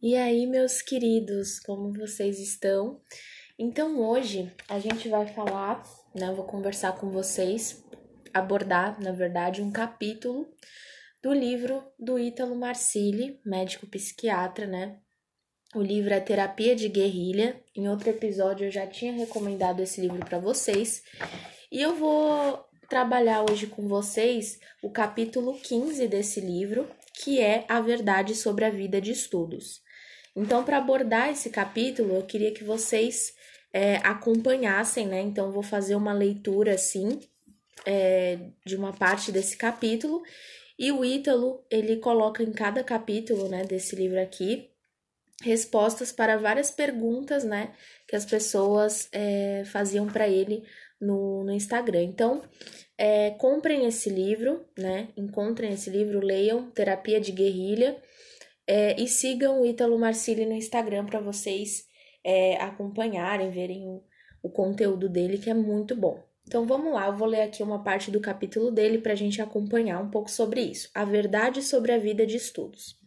E aí, meus queridos, como vocês estão? Então, hoje a gente vai falar, né? Eu vou conversar com vocês, abordar, na verdade, um capítulo do livro do Ítalo Marcilli, médico psiquiatra, né? O livro é Terapia de Guerrilha. Em outro episódio eu já tinha recomendado esse livro para vocês. E eu vou trabalhar hoje com vocês o capítulo 15 desse livro, que é A Verdade sobre a Vida de Estudos. Então, para abordar esse capítulo, eu queria que vocês é, acompanhassem, né? Então, vou fazer uma leitura assim é, de uma parte desse capítulo. E o Ítalo, ele coloca em cada capítulo, né, desse livro aqui, respostas para várias perguntas, né, que as pessoas é, faziam para ele no, no Instagram. Então, é, comprem esse livro, né, encontrem esse livro, leiam Terapia de Guerrilha. É, e sigam o Ítalo Marcili no Instagram para vocês é, acompanharem, verem o, o conteúdo dele, que é muito bom. Então vamos lá, eu vou ler aqui uma parte do capítulo dele para a gente acompanhar um pouco sobre isso. A verdade sobre a vida de estudos.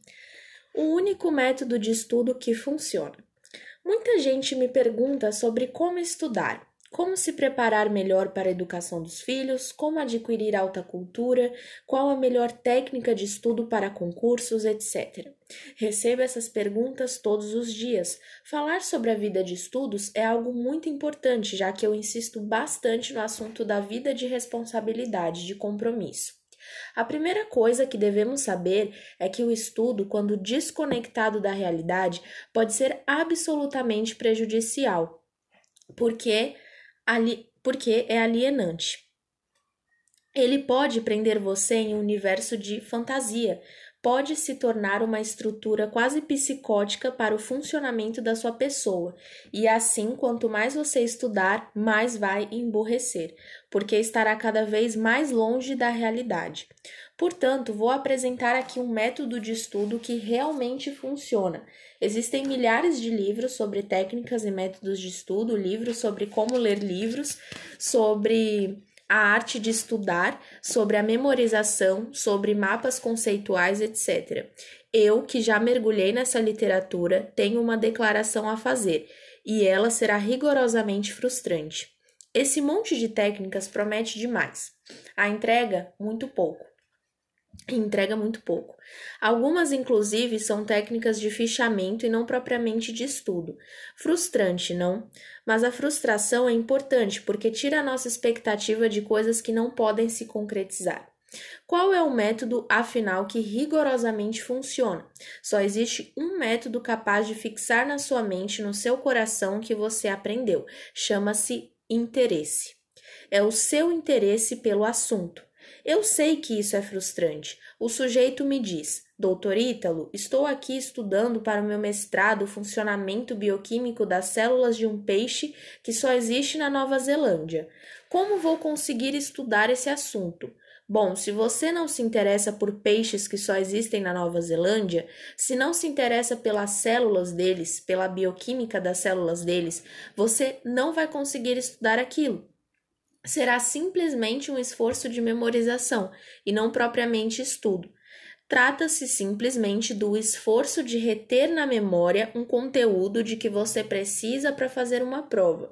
O único método de estudo que funciona. Muita gente me pergunta sobre como estudar, como se preparar melhor para a educação dos filhos, como adquirir alta cultura, qual a melhor técnica de estudo para concursos, etc. Recebo essas perguntas todos os dias. Falar sobre a vida de estudos é algo muito importante, já que eu insisto bastante no assunto da vida de responsabilidade, de compromisso. A primeira coisa que devemos saber é que o estudo, quando desconectado da realidade, pode ser absolutamente prejudicial, porque ali, porque é alienante. Ele pode prender você em um universo de fantasia, pode se tornar uma estrutura quase psicótica para o funcionamento da sua pessoa, e assim, quanto mais você estudar, mais vai emborrecer, porque estará cada vez mais longe da realidade. Portanto, vou apresentar aqui um método de estudo que realmente funciona. Existem milhares de livros sobre técnicas e métodos de estudo, livros sobre como ler livros, sobre a arte de estudar, sobre a memorização, sobre mapas conceituais, etc. Eu, que já mergulhei nessa literatura, tenho uma declaração a fazer, e ela será rigorosamente frustrante. Esse monte de técnicas promete demais. A entrega, muito pouco entrega muito pouco. Algumas, inclusive, são técnicas de fichamento e não propriamente de estudo. Frustrante, não? Mas a frustração é importante porque tira a nossa expectativa de coisas que não podem se concretizar. Qual é o método, afinal, que rigorosamente funciona? Só existe um método capaz de fixar na sua mente, no seu coração, que você aprendeu. Chama-se interesse. É o seu interesse pelo assunto. Eu sei que isso é frustrante. O sujeito me diz: Doutor Ítalo, estou aqui estudando para o meu mestrado o funcionamento bioquímico das células de um peixe que só existe na Nova Zelândia. Como vou conseguir estudar esse assunto? Bom, se você não se interessa por peixes que só existem na Nova Zelândia, se não se interessa pelas células deles, pela bioquímica das células deles, você não vai conseguir estudar aquilo será simplesmente um esforço de memorização e não propriamente estudo. Trata-se simplesmente do esforço de reter na memória um conteúdo de que você precisa para fazer uma prova.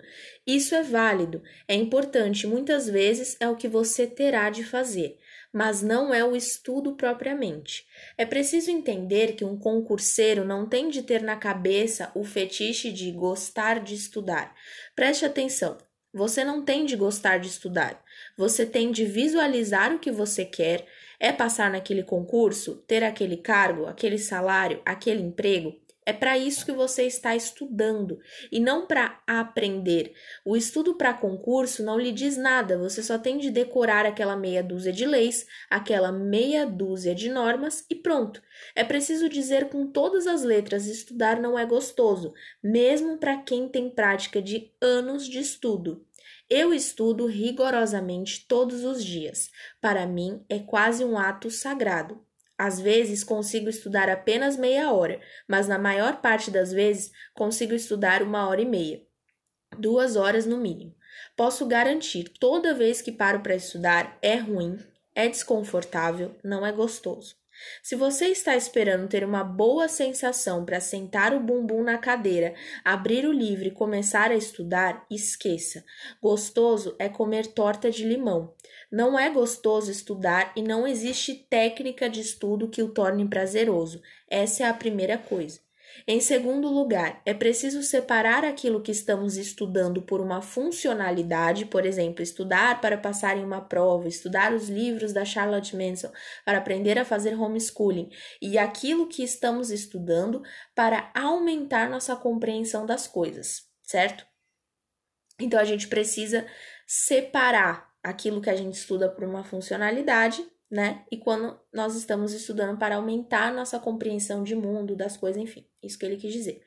Isso é válido, é importante, muitas vezes é o que você terá de fazer, mas não é o estudo propriamente. É preciso entender que um concurseiro não tem de ter na cabeça o fetiche de gostar de estudar. Preste atenção. Você não tem de gostar de estudar, você tem de visualizar o que você quer, é passar naquele concurso, ter aquele cargo, aquele salário, aquele emprego. É para isso que você está estudando e não para aprender. O estudo para concurso não lhe diz nada, você só tem de decorar aquela meia dúzia de leis, aquela meia dúzia de normas e pronto. É preciso dizer com todas as letras: estudar não é gostoso, mesmo para quem tem prática de anos de estudo. Eu estudo rigorosamente todos os dias. Para mim é quase um ato sagrado. Às vezes consigo estudar apenas meia hora, mas na maior parte das vezes consigo estudar uma hora e meia. Duas horas no mínimo. Posso garantir, toda vez que paro para estudar, é ruim, é desconfortável, não é gostoso. Se você está esperando ter uma boa sensação para sentar o bumbum na cadeira, abrir o livro e começar a estudar, esqueça. Gostoso é comer torta de limão. Não é gostoso estudar e não existe técnica de estudo que o torne prazeroso. Essa é a primeira coisa. Em segundo lugar, é preciso separar aquilo que estamos estudando por uma funcionalidade, por exemplo, estudar para passar em uma prova, estudar os livros da Charlotte Manson para aprender a fazer homeschooling, e aquilo que estamos estudando para aumentar nossa compreensão das coisas, certo? Então a gente precisa separar aquilo que a gente estuda por uma funcionalidade né? E quando nós estamos estudando para aumentar nossa compreensão de mundo, das coisas, enfim, isso que ele quis dizer.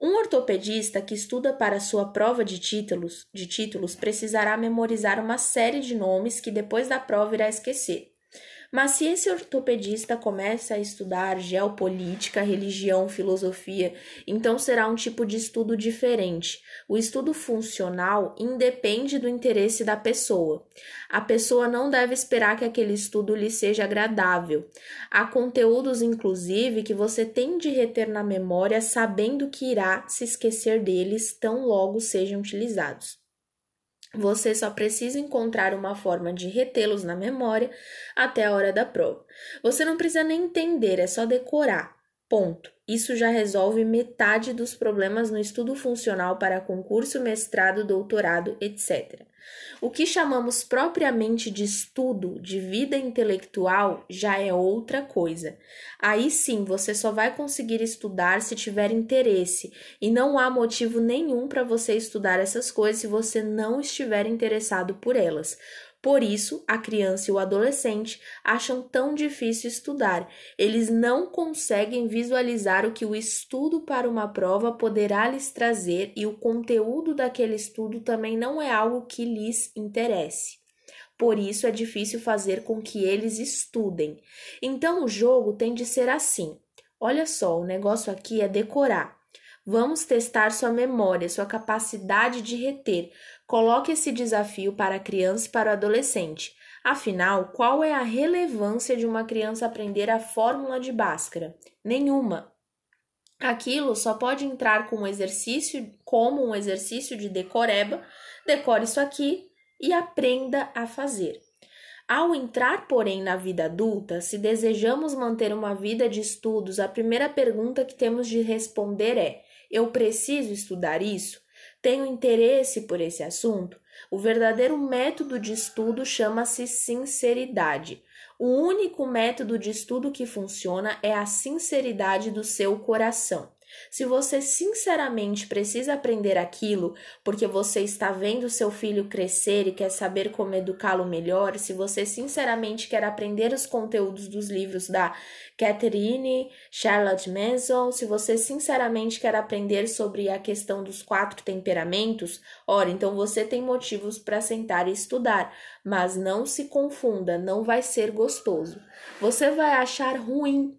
Um ortopedista que estuda para sua prova de títulos, de títulos precisará memorizar uma série de nomes que depois da prova irá esquecer. Mas se esse ortopedista começa a estudar geopolítica, religião, filosofia, então será um tipo de estudo diferente. O estudo funcional independe do interesse da pessoa. A pessoa não deve esperar que aquele estudo lhe seja agradável. Há conteúdos, inclusive, que você tem de reter na memória sabendo que irá se esquecer deles tão logo sejam utilizados. Você só precisa encontrar uma forma de retê-los na memória até a hora da prova. Você não precisa nem entender, é só decorar. Ponto. Isso já resolve metade dos problemas no estudo funcional para concurso, mestrado, doutorado, etc. O que chamamos propriamente de estudo de vida intelectual já é outra coisa. Aí sim você só vai conseguir estudar se tiver interesse, e não há motivo nenhum para você estudar essas coisas se você não estiver interessado por elas. Por isso, a criança e o adolescente acham tão difícil estudar. Eles não conseguem visualizar o que o estudo para uma prova poderá lhes trazer e o conteúdo daquele estudo também não é algo que lhes interesse. Por isso é difícil fazer com que eles estudem. Então o jogo tem de ser assim. Olha só, o negócio aqui é decorar. Vamos testar sua memória, sua capacidade de reter. Coloque esse desafio para a criança e para o adolescente. Afinal, qual é a relevância de uma criança aprender a fórmula de Bhaskara? Nenhuma. Aquilo só pode entrar com um exercício, como um exercício de decoreba. Decore isso aqui e aprenda a fazer. Ao entrar, porém, na vida adulta, se desejamos manter uma vida de estudos, a primeira pergunta que temos de responder é: eu preciso estudar isso? Tenho interesse por esse assunto? O verdadeiro método de estudo chama-se sinceridade. O único método de estudo que funciona é a sinceridade do seu coração. Se você sinceramente precisa aprender aquilo porque você está vendo seu filho crescer e quer saber como educá-lo melhor, se você sinceramente quer aprender os conteúdos dos livros da Catherine Charlotte Manson, se você sinceramente quer aprender sobre a questão dos quatro temperamentos, ora, então você tem motivos para sentar e estudar, mas não se confunda, não vai ser gostoso. Você vai achar ruim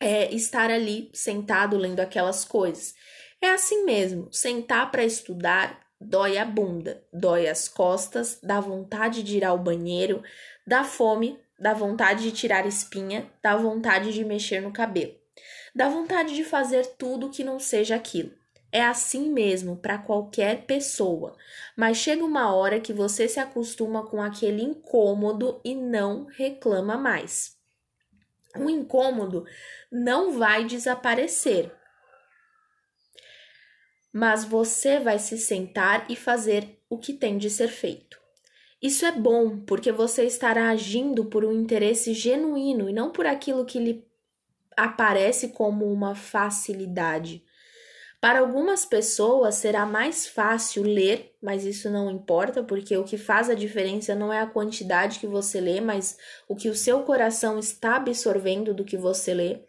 é, estar ali sentado lendo aquelas coisas. É assim mesmo, sentar para estudar dói a bunda, dói as costas, dá vontade de ir ao banheiro, dá fome, dá vontade de tirar espinha, dá vontade de mexer no cabelo, dá vontade de fazer tudo que não seja aquilo. É assim mesmo para qualquer pessoa, mas chega uma hora que você se acostuma com aquele incômodo e não reclama mais o incômodo não vai desaparecer. Mas você vai se sentar e fazer o que tem de ser feito. Isso é bom porque você estará agindo por um interesse genuíno e não por aquilo que lhe aparece como uma facilidade. Para algumas pessoas será mais fácil ler, mas isso não importa, porque o que faz a diferença não é a quantidade que você lê, mas o que o seu coração está absorvendo do que você lê.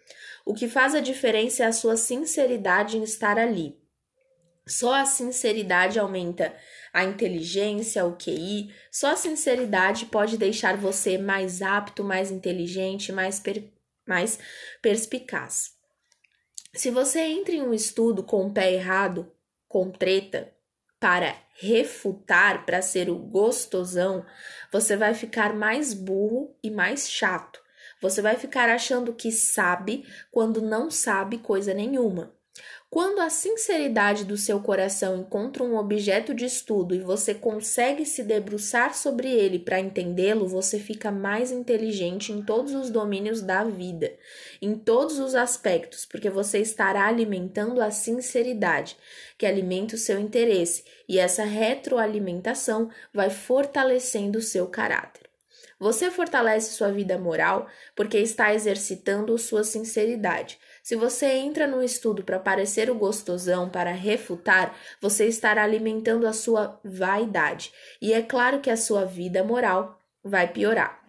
O que faz a diferença é a sua sinceridade em estar ali. Só a sinceridade aumenta a inteligência, o QI. Só a sinceridade pode deixar você mais apto, mais inteligente, mais, per mais perspicaz. Se você entra em um estudo com o pé errado, com treta, para refutar, para ser o gostosão, você vai ficar mais burro e mais chato. Você vai ficar achando que sabe quando não sabe coisa nenhuma. Quando a sinceridade do seu coração encontra um objeto de estudo e você consegue se debruçar sobre ele para entendê-lo, você fica mais inteligente em todos os domínios da vida, em todos os aspectos, porque você estará alimentando a sinceridade, que alimenta o seu interesse, e essa retroalimentação vai fortalecendo o seu caráter. Você fortalece sua vida moral porque está exercitando sua sinceridade. Se você entra no estudo para parecer o gostosão, para refutar, você estará alimentando a sua vaidade. E é claro que a sua vida moral vai piorar.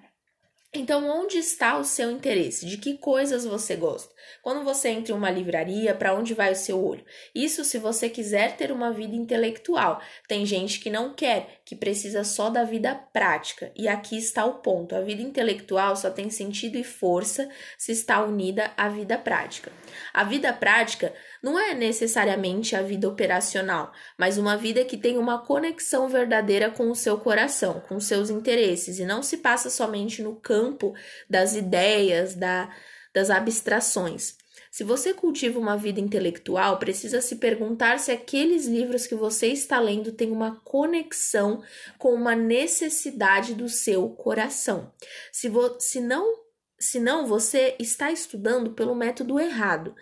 Então, onde está o seu interesse? De que coisas você gosta? Quando você entra em uma livraria, para onde vai o seu olho? Isso se você quiser ter uma vida intelectual. Tem gente que não quer, que precisa só da vida prática. E aqui está o ponto: a vida intelectual só tem sentido e força se está unida à vida prática. A vida prática não é necessariamente a vida operacional, mas uma vida que tem uma conexão verdadeira com o seu coração, com seus interesses, e não se passa somente no campo das ideias, da, das abstrações. Se você cultiva uma vida intelectual, precisa se perguntar se aqueles livros que você está lendo têm uma conexão com uma necessidade do seu coração. Se, não, se não, você está estudando pelo método errado.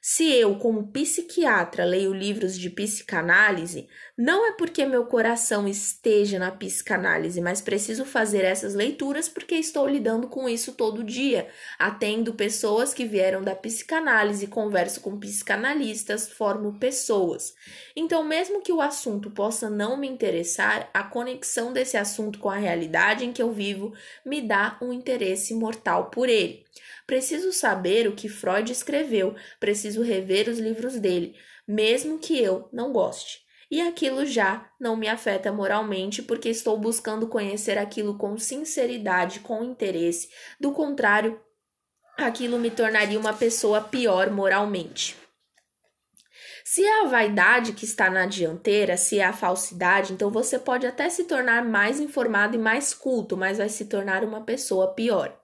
Se eu, como psiquiatra, leio livros de psicanálise, não é porque meu coração esteja na psicanálise, mas preciso fazer essas leituras porque estou lidando com isso todo dia. Atendo pessoas que vieram da psicanálise, converso com psicanalistas, formo pessoas. Então, mesmo que o assunto possa não me interessar, a conexão desse assunto com a realidade em que eu vivo me dá um interesse mortal por ele. Preciso saber o que Freud escreveu, preciso rever os livros dele, mesmo que eu não goste. E aquilo já não me afeta moralmente porque estou buscando conhecer aquilo com sinceridade, com interesse. Do contrário, aquilo me tornaria uma pessoa pior moralmente. Se é a vaidade que está na dianteira, se é a falsidade, então você pode até se tornar mais informado e mais culto, mas vai se tornar uma pessoa pior.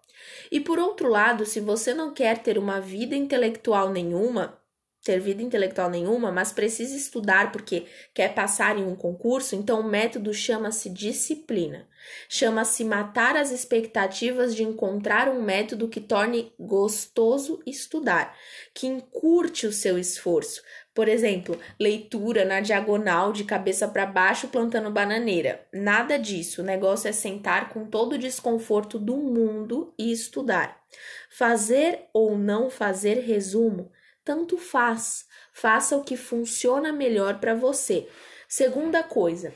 E por outro lado, se você não quer ter uma vida intelectual nenhuma, ter vida intelectual nenhuma, mas precisa estudar porque quer passar em um concurso, então o método chama-se disciplina. Chama-se matar as expectativas de encontrar um método que torne gostoso estudar, que encurte o seu esforço, por exemplo, leitura na diagonal de cabeça para baixo plantando bananeira. Nada disso. O negócio é sentar com todo o desconforto do mundo e estudar. Fazer ou não fazer resumo, tanto faz. Faça o que funciona melhor para você. Segunda coisa,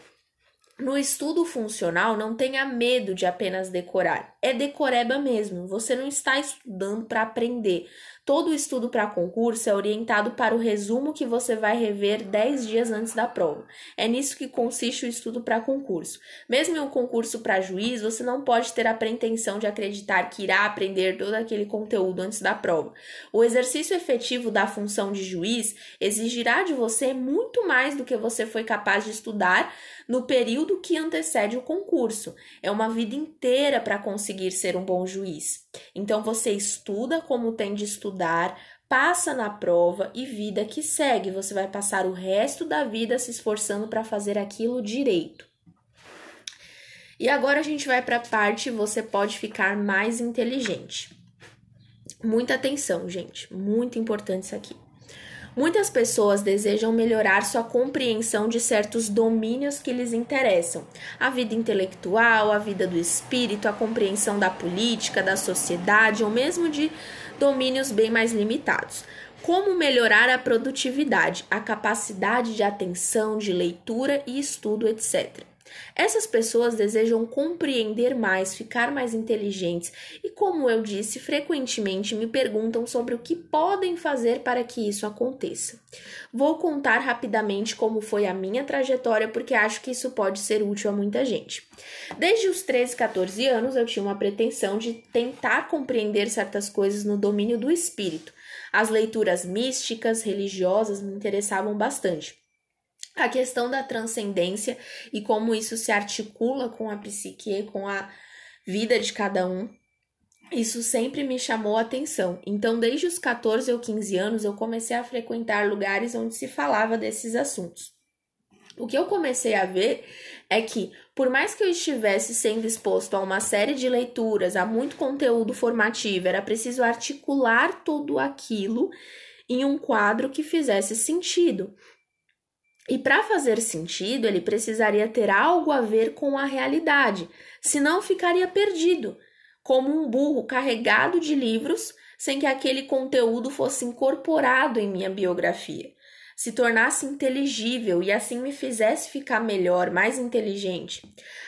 no estudo funcional, não tenha medo de apenas decorar. É decoreba mesmo. Você não está estudando para aprender. Todo estudo para concurso é orientado para o resumo que você vai rever 10 dias antes da prova. É nisso que consiste o estudo para concurso. Mesmo em um concurso para juiz, você não pode ter a pretensão de acreditar que irá aprender todo aquele conteúdo antes da prova. O exercício efetivo da função de juiz exigirá de você muito mais do que você foi capaz de estudar no período que antecede o concurso. É uma vida inteira para conseguir ser um bom juiz. Então você estuda como tem de estudar, passa na prova e vida que segue. Você vai passar o resto da vida se esforçando para fazer aquilo direito. E agora a gente vai para a parte você pode ficar mais inteligente. Muita atenção, gente, muito importante isso aqui. Muitas pessoas desejam melhorar sua compreensão de certos domínios que lhes interessam: a vida intelectual, a vida do espírito, a compreensão da política, da sociedade ou mesmo de domínios bem mais limitados. Como melhorar a produtividade, a capacidade de atenção, de leitura e estudo, etc. Essas pessoas desejam compreender mais, ficar mais inteligentes e, como eu disse, frequentemente me perguntam sobre o que podem fazer para que isso aconteça. Vou contar rapidamente como foi a minha trajetória, porque acho que isso pode ser útil a muita gente. Desde os 13, 14 anos, eu tinha uma pretensão de tentar compreender certas coisas no domínio do espírito. As leituras místicas, religiosas me interessavam bastante a questão da transcendência e como isso se articula com a psique, com a vida de cada um. isso sempre me chamou a atenção. Então, desde os 14 ou 15 anos, eu comecei a frequentar lugares onde se falava desses assuntos. O que eu comecei a ver é que, por mais que eu estivesse sendo exposto a uma série de leituras, a muito conteúdo formativo, era preciso articular tudo aquilo em um quadro que fizesse sentido. E para fazer sentido, ele precisaria ter algo a ver com a realidade, senão ficaria perdido como um burro carregado de livros sem que aquele conteúdo fosse incorporado em minha biografia se tornasse inteligível e assim me fizesse ficar melhor, mais inteligente.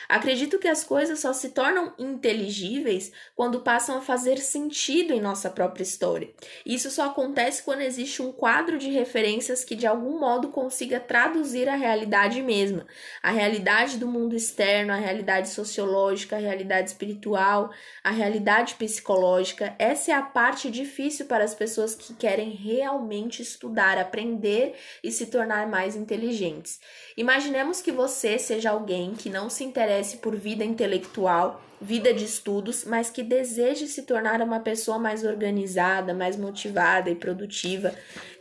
Acredito que as coisas só se tornam inteligíveis quando passam a fazer sentido em nossa própria história. Isso só acontece quando existe um quadro de referências que de algum modo consiga traduzir a realidade mesma, a realidade do mundo externo, a realidade sociológica, a realidade espiritual, a realidade psicológica. Essa é a parte difícil para as pessoas que querem realmente estudar, aprender e se tornar mais inteligentes. Imaginemos que você seja alguém que não se interesse por vida intelectual, vida de estudos, mas que deseje se tornar uma pessoa mais organizada, mais motivada e produtiva,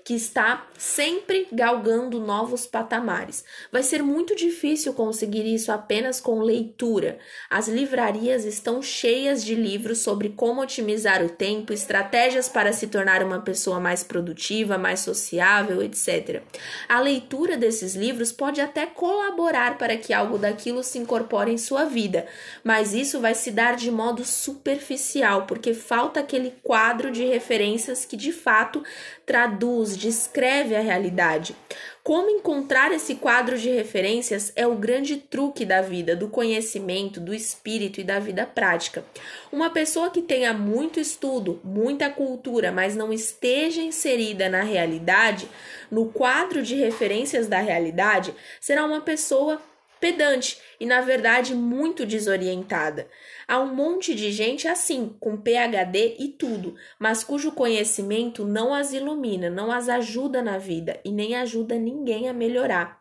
que está sempre galgando novos patamares. Vai ser muito difícil conseguir isso apenas com leitura. As livrarias estão cheias de livros sobre como otimizar o tempo, estratégias para se tornar uma pessoa mais produtiva, mais sociável, etc. A leitura desses livros pode até colaborar para que algo daquilo se incorpore em sua vida, mas isso vai se dar de modo superficial, porque falta aquele quadro de referências que de fato traduz, descreve a realidade. Como encontrar esse quadro de referências é o grande truque da vida, do conhecimento, do espírito e da vida prática. Uma pessoa que tenha muito estudo, muita cultura, mas não esteja inserida na realidade, no quadro de referências da realidade, será uma pessoa pedante e, na verdade, muito desorientada. Há um monte de gente assim, com PhD e tudo, mas cujo conhecimento não as ilumina, não as ajuda na vida e nem ajuda ninguém a melhorar.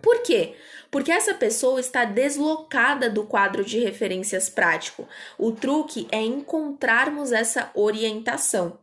Por quê? Porque essa pessoa está deslocada do quadro de referências prático. O truque é encontrarmos essa orientação.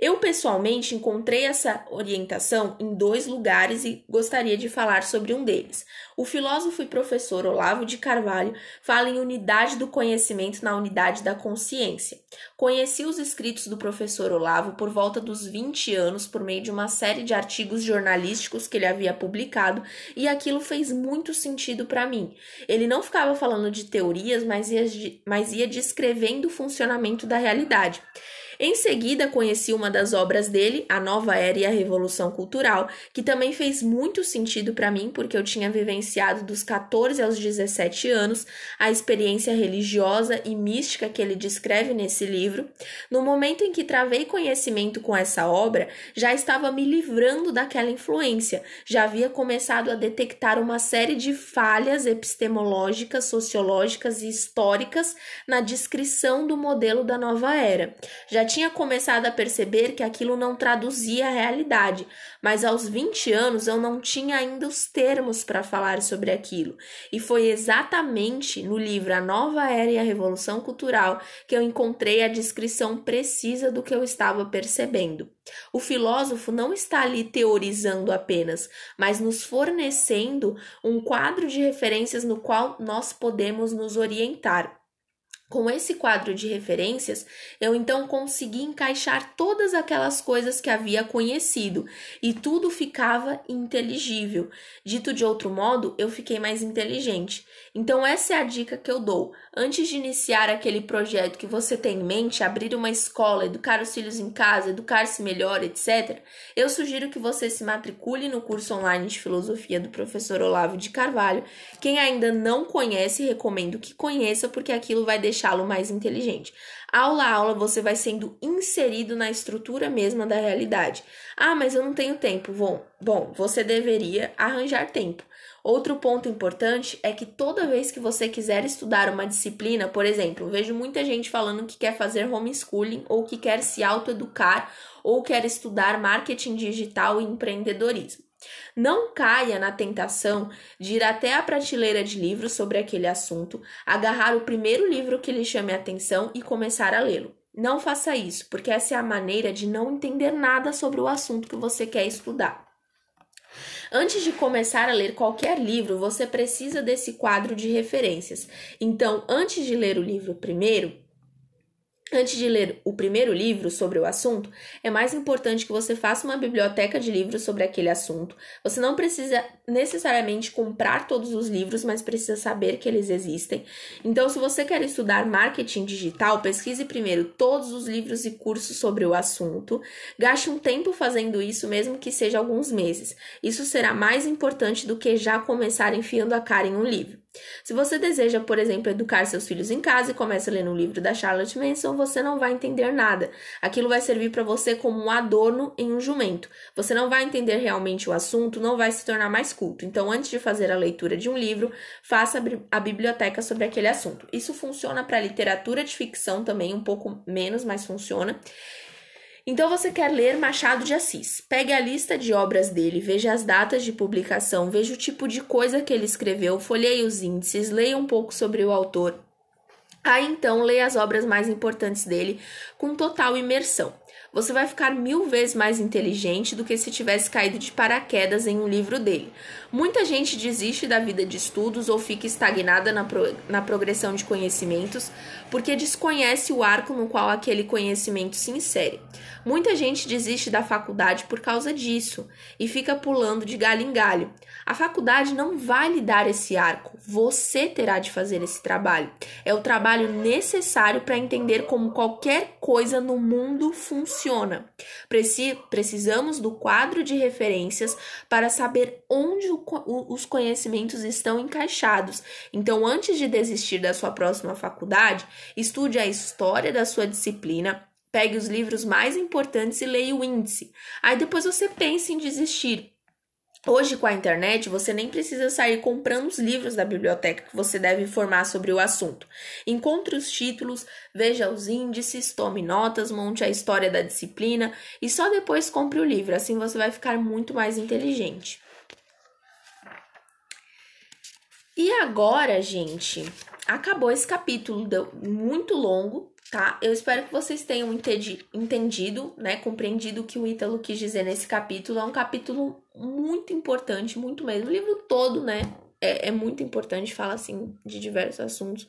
Eu pessoalmente encontrei essa orientação em dois lugares e gostaria de falar sobre um deles. O filósofo e professor Olavo de Carvalho fala em unidade do conhecimento na unidade da consciência. Conheci os escritos do professor Olavo por volta dos 20 anos por meio de uma série de artigos jornalísticos que ele havia publicado e aquilo fez muito sentido para mim. Ele não ficava falando de teorias, mas ia, mas ia descrevendo o funcionamento da realidade. Em seguida, conheci uma das obras dele, A Nova Era e a Revolução Cultural, que também fez muito sentido para mim, porque eu tinha vivenciado dos 14 aos 17 anos a experiência religiosa e mística que ele descreve nesse livro. No momento em que travei conhecimento com essa obra, já estava me livrando daquela influência, já havia começado a detectar uma série de falhas epistemológicas, sociológicas e históricas na descrição do modelo da nova era. Já tinha começado a perceber que aquilo não traduzia a realidade, mas aos 20 anos eu não tinha ainda os termos para falar sobre aquilo. E foi exatamente no livro A Nova Era e a Revolução Cultural que eu encontrei a descrição precisa do que eu estava percebendo. O filósofo não está ali teorizando apenas, mas nos fornecendo um quadro de referências no qual nós podemos nos orientar. Com esse quadro de referências, eu então consegui encaixar todas aquelas coisas que havia conhecido e tudo ficava inteligível. Dito de outro modo, eu fiquei mais inteligente. Então, essa é a dica que eu dou. Antes de iniciar aquele projeto que você tem em mente, abrir uma escola, educar os filhos em casa, educar-se melhor, etc., eu sugiro que você se matricule no curso online de filosofia do professor Olavo de Carvalho. Quem ainda não conhece, recomendo que conheça, porque aquilo vai deixá-lo mais inteligente. Aula a aula, você vai sendo inserido na estrutura mesma da realidade. Ah, mas eu não tenho tempo. Bom, bom você deveria arranjar tempo. Outro ponto importante é que toda vez que você quiser estudar uma disciplina, por exemplo, vejo muita gente falando que quer fazer homeschooling ou que quer se autoeducar ou quer estudar marketing digital e empreendedorismo. Não caia na tentação de ir até a prateleira de livros sobre aquele assunto, agarrar o primeiro livro que lhe chame a atenção e começar a lê-lo. Não faça isso, porque essa é a maneira de não entender nada sobre o assunto que você quer estudar. Antes de começar a ler qualquer livro, você precisa desse quadro de referências. Então, antes de ler o livro primeiro, Antes de ler o primeiro livro sobre o assunto, é mais importante que você faça uma biblioteca de livros sobre aquele assunto. Você não precisa necessariamente comprar todos os livros, mas precisa saber que eles existem. Então, se você quer estudar marketing digital, pesquise primeiro todos os livros e cursos sobre o assunto. Gaste um tempo fazendo isso, mesmo que seja alguns meses. Isso será mais importante do que já começar enfiando a cara em um livro. Se você deseja, por exemplo, educar seus filhos em casa e começa ler um livro da Charlotte Manson, você não vai entender nada. Aquilo vai servir para você como um adorno em um jumento. Você não vai entender realmente o assunto, não vai se tornar mais culto. Então, antes de fazer a leitura de um livro, faça a biblioteca sobre aquele assunto. Isso funciona para literatura de ficção também, um pouco menos, mas funciona. Então você quer ler Machado de Assis. Pegue a lista de obras dele, veja as datas de publicação, veja o tipo de coisa que ele escreveu, folheie os índices, leia um pouco sobre o autor. Aí então leia as obras mais importantes dele com total imersão. Você vai ficar mil vezes mais inteligente do que se tivesse caído de paraquedas em um livro dele. Muita gente desiste da vida de estudos ou fica estagnada na, pro, na progressão de conhecimentos porque desconhece o arco no qual aquele conhecimento se insere. Muita gente desiste da faculdade por causa disso e fica pulando de galho em galho. A faculdade não vai lhe dar esse arco, você terá de fazer esse trabalho. É o trabalho necessário para entender como qualquer coisa no mundo funciona. Preci precisamos do quadro de referências para saber onde o, os conhecimentos estão encaixados. Então, antes de desistir da sua próxima faculdade, estude a história da sua disciplina Pegue os livros mais importantes e leia o índice. Aí depois você pense em desistir. Hoje, com a internet, você nem precisa sair comprando os livros da biblioteca que você deve informar sobre o assunto. Encontre os títulos, veja os índices, tome notas, monte a história da disciplina e só depois compre o livro. Assim você vai ficar muito mais inteligente. E agora, gente, acabou esse capítulo, deu muito longo, tá? Eu espero que vocês tenham entendido, né, compreendido o que o Ítalo quis dizer nesse capítulo. É um capítulo muito importante, muito mesmo. O livro todo, né, é, é muito importante, fala assim de diversos assuntos.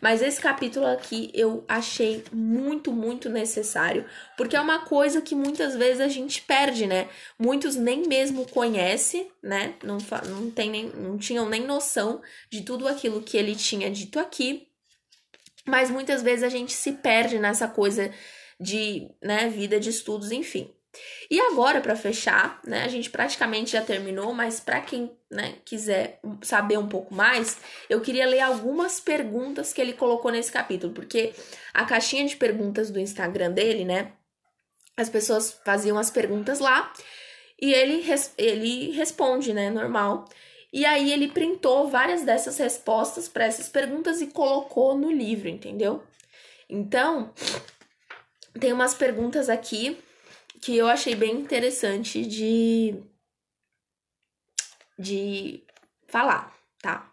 Mas esse capítulo aqui eu achei muito, muito necessário, porque é uma coisa que muitas vezes a gente perde, né? Muitos nem mesmo conhecem, né? Não, não, tem nem, não tinham nem noção de tudo aquilo que ele tinha dito aqui. Mas muitas vezes a gente se perde nessa coisa de, né, vida de estudos, enfim. E agora, para fechar, né, a gente praticamente já terminou, mas para quem né, quiser saber um pouco mais, eu queria ler algumas perguntas que ele colocou nesse capítulo, porque a caixinha de perguntas do Instagram dele, né, as pessoas faziam as perguntas lá e ele, ele responde, né, normal. E aí ele printou várias dessas respostas para essas perguntas e colocou no livro, entendeu? Então, tem umas perguntas aqui que eu achei bem interessante de de falar, tá?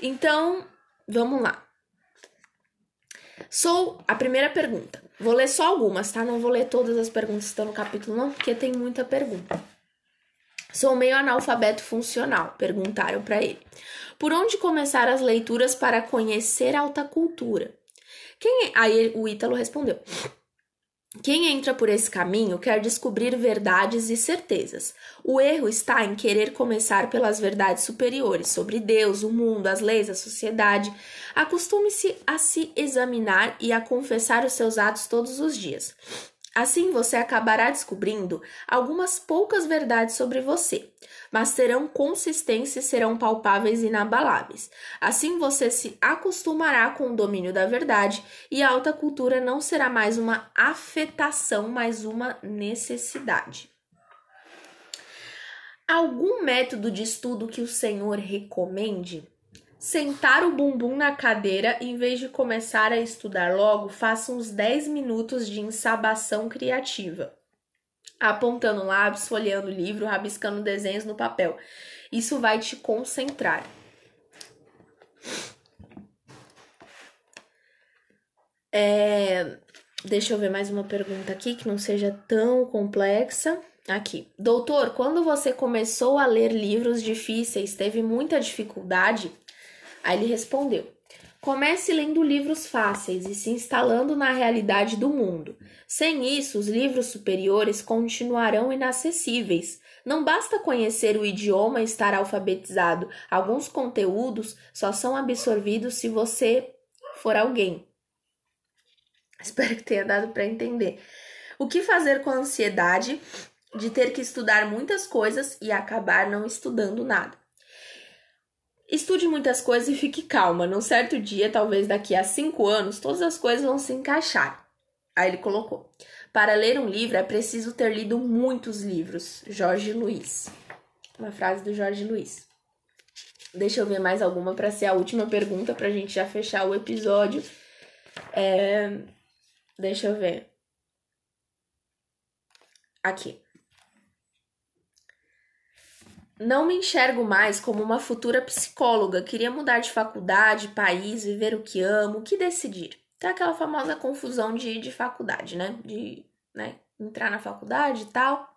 Então, vamos lá. Sou a primeira pergunta. Vou ler só algumas, tá? Não vou ler todas as perguntas que estão no capítulo, não, porque tem muita pergunta. Sou meio analfabeto funcional, perguntaram para ele. Por onde começar as leituras para conhecer alta cultura? Quem é? Aí o Ítalo respondeu: quem entra por esse caminho quer descobrir verdades e certezas. O erro está em querer começar pelas verdades superiores sobre Deus, o mundo, as leis, a sociedade. Acostume-se a se examinar e a confessar os seus atos todos os dias. Assim você acabará descobrindo algumas poucas verdades sobre você mas terão consistência e serão palpáveis e inabaláveis. Assim você se acostumará com o domínio da verdade e a alta cultura não será mais uma afetação, mas uma necessidade. Algum método de estudo que o Senhor recomende? Sentar o bumbum na cadeira em vez de começar a estudar logo, faça uns 10 minutos de ensabação criativa apontando lápis, folheando o livro, rabiscando desenhos no papel. Isso vai te concentrar. É... Deixa eu ver mais uma pergunta aqui que não seja tão complexa. Aqui. Doutor, quando você começou a ler livros difíceis, teve muita dificuldade? Aí ele respondeu: Comece lendo livros fáceis e se instalando na realidade do mundo. Sem isso, os livros superiores continuarão inacessíveis. Não basta conhecer o idioma e estar alfabetizado. Alguns conteúdos só são absorvidos se você for alguém. Espero que tenha dado para entender. O que fazer com a ansiedade de ter que estudar muitas coisas e acabar não estudando nada? Estude muitas coisas e fique calma. Num certo dia, talvez daqui a cinco anos, todas as coisas vão se encaixar. Aí ele colocou: Para ler um livro é preciso ter lido muitos livros. Jorge Luiz. Uma frase do Jorge Luiz. Deixa eu ver mais alguma para ser a última pergunta para a gente já fechar o episódio. É... Deixa eu ver. Aqui. Não me enxergo mais como uma futura psicóloga. Queria mudar de faculdade, país, viver o que amo, o que decidir. Tem aquela famosa confusão de, de faculdade, né? De né, entrar na faculdade e tal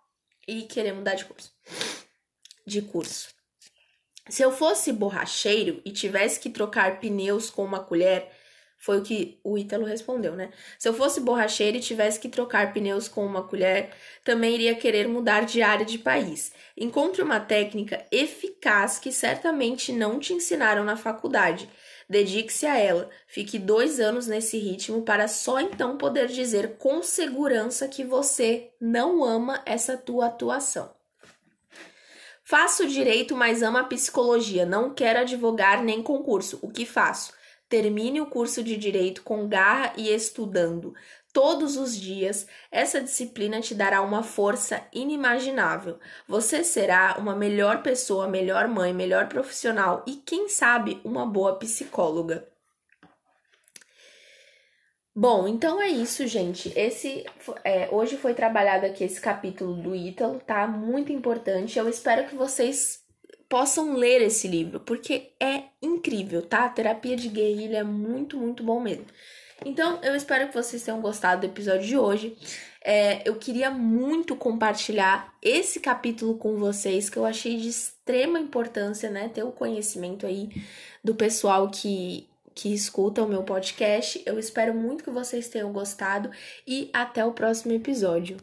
e querer mudar de curso. De curso. Se eu fosse borracheiro e tivesse que trocar pneus com uma colher, foi o que o Ítalo respondeu, né? Se eu fosse borracheiro e tivesse que trocar pneus com uma colher, também iria querer mudar de área de país. Encontre uma técnica eficaz que certamente não te ensinaram na faculdade. Dedique-se a ela. Fique dois anos nesse ritmo para só então poder dizer com segurança que você não ama essa tua atuação. Faço direito, mas amo a psicologia. Não quero advogar nem concurso. O que faço? Termine o curso de direito com garra e estudando todos os dias. Essa disciplina te dará uma força inimaginável. Você será uma melhor pessoa, melhor mãe, melhor profissional e, quem sabe, uma boa psicóloga. Bom, então é isso, gente. Esse é, hoje foi trabalhado aqui esse capítulo do Ítalo, tá? Muito importante. Eu espero que vocês possam ler esse livro, porque é incrível, tá? terapia de guerrilha é muito, muito bom mesmo. Então, eu espero que vocês tenham gostado do episódio de hoje. É, eu queria muito compartilhar esse capítulo com vocês, que eu achei de extrema importância, né? Ter o conhecimento aí do pessoal que, que escuta o meu podcast. Eu espero muito que vocês tenham gostado e até o próximo episódio.